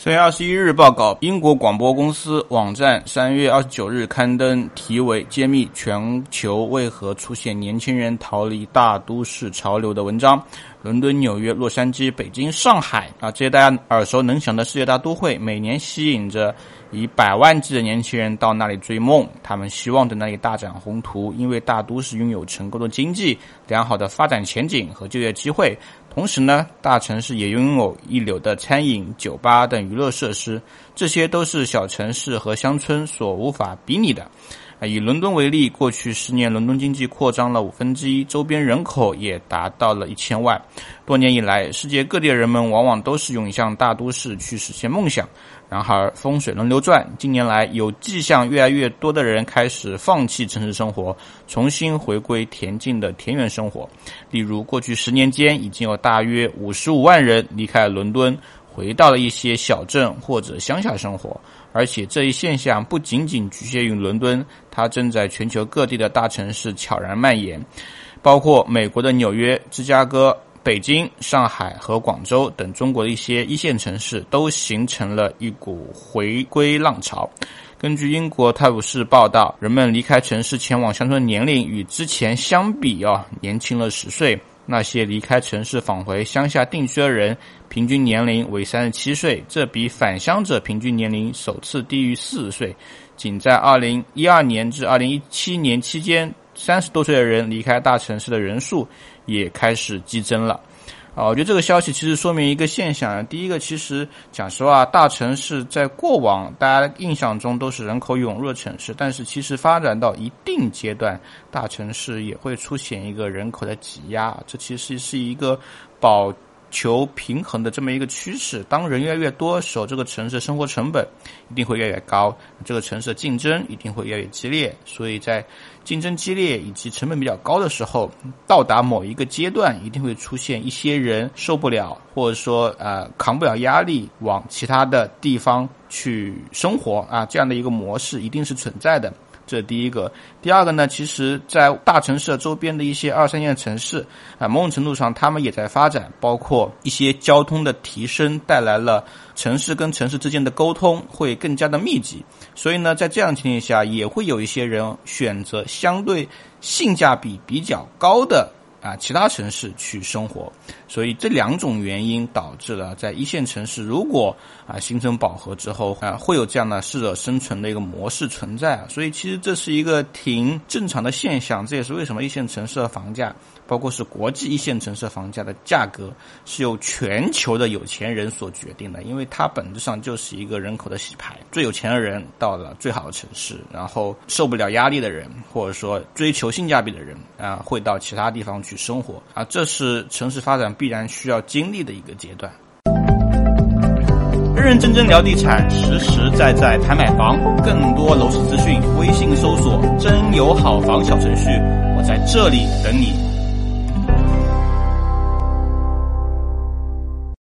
三月二十一日报告，英国广播公司网站三月二十九日刊登题为《揭秘全球为何出现年轻人逃离大都市潮流》的文章。伦敦、纽约、洛杉矶、北京、上海啊，这些大家耳熟能详的世界大都会，每年吸引着以百万计的年轻人到那里追梦。他们希望在那里大展宏图，因为大都市拥有成功的经济、良好的发展前景和就业机会。同时呢，大城市也拥有一流的餐饮、酒吧等娱乐设施，这些都是小城市和乡村所无法比拟的。以伦敦为例，过去十年，伦敦经济扩张了五分之一，周边人口也达到了一千万。多年以来，世界各地的人们往往都是涌向大都市去实现梦想。然而，风水轮流转，近年来有迹象，越来越多的人开始放弃城市生活，重新回归恬静的田园生活。例如，过去十年间，已经有大约五十五万人离开伦敦。回到了一些小镇或者乡下生活，而且这一现象不仅仅局限于伦敦，它正在全球各地的大城市悄然蔓延，包括美国的纽约、芝加哥、北京、上海和广州等中国的一些一线城市，都形成了一股回归浪潮。根据英国《泰晤士报》道，人们离开城市前往乡村年龄与之前相比啊，年轻了十岁。那些离开城市返回乡下定居的人，平均年龄为三十七岁，这比返乡者平均年龄首次低于四十岁。仅在二零一二年至二零一七年期间，三十多岁的人离开大城市的人数也开始激增了。啊，我觉得这个消息其实说明一个现象。第一个，其实讲实话，大城市在过往大家印象中都是人口涌入的城市，但是其实发展到一定阶段，大城市也会出现一个人口的挤压。这其实是一个保。求平衡的这么一个趋势，当人越来越多的时候，这个城市生活成本一定会越来越高，这个城市的竞争一定会越来越激烈。所以在竞争激烈以及成本比较高的时候，到达某一个阶段，一定会出现一些人受不了，或者说呃扛不了压力，往其他的地方去生活啊，这样的一个模式一定是存在的。这第一个，第二个呢？其实，在大城市周边的一些二三线城市啊，某种程度上，他们也在发展，包括一些交通的提升，带来了城市跟城市之间的沟通会更加的密集。所以呢，在这样情况下，也会有一些人选择相对性价比比较高的。啊，其他城市去生活，所以这两种原因导致了在一线城市，如果啊形成饱和之后啊，会有这样的适者生存的一个模式存在。所以其实这是一个挺正常的现象，这也是为什么一线城市的房价。包括是国际一线城市房价的价格是由全球的有钱人所决定的，因为它本质上就是一个人口的洗牌。最有钱的人到了最好的城市，然后受不了压力的人，或者说追求性价比的人啊，会到其他地方去生活啊，这是城市发展必然需要经历的一个阶段。认认真真聊地产，实实在在谈买房，更多楼市资讯，微信搜索“真有好房”小程序，我在这里等你。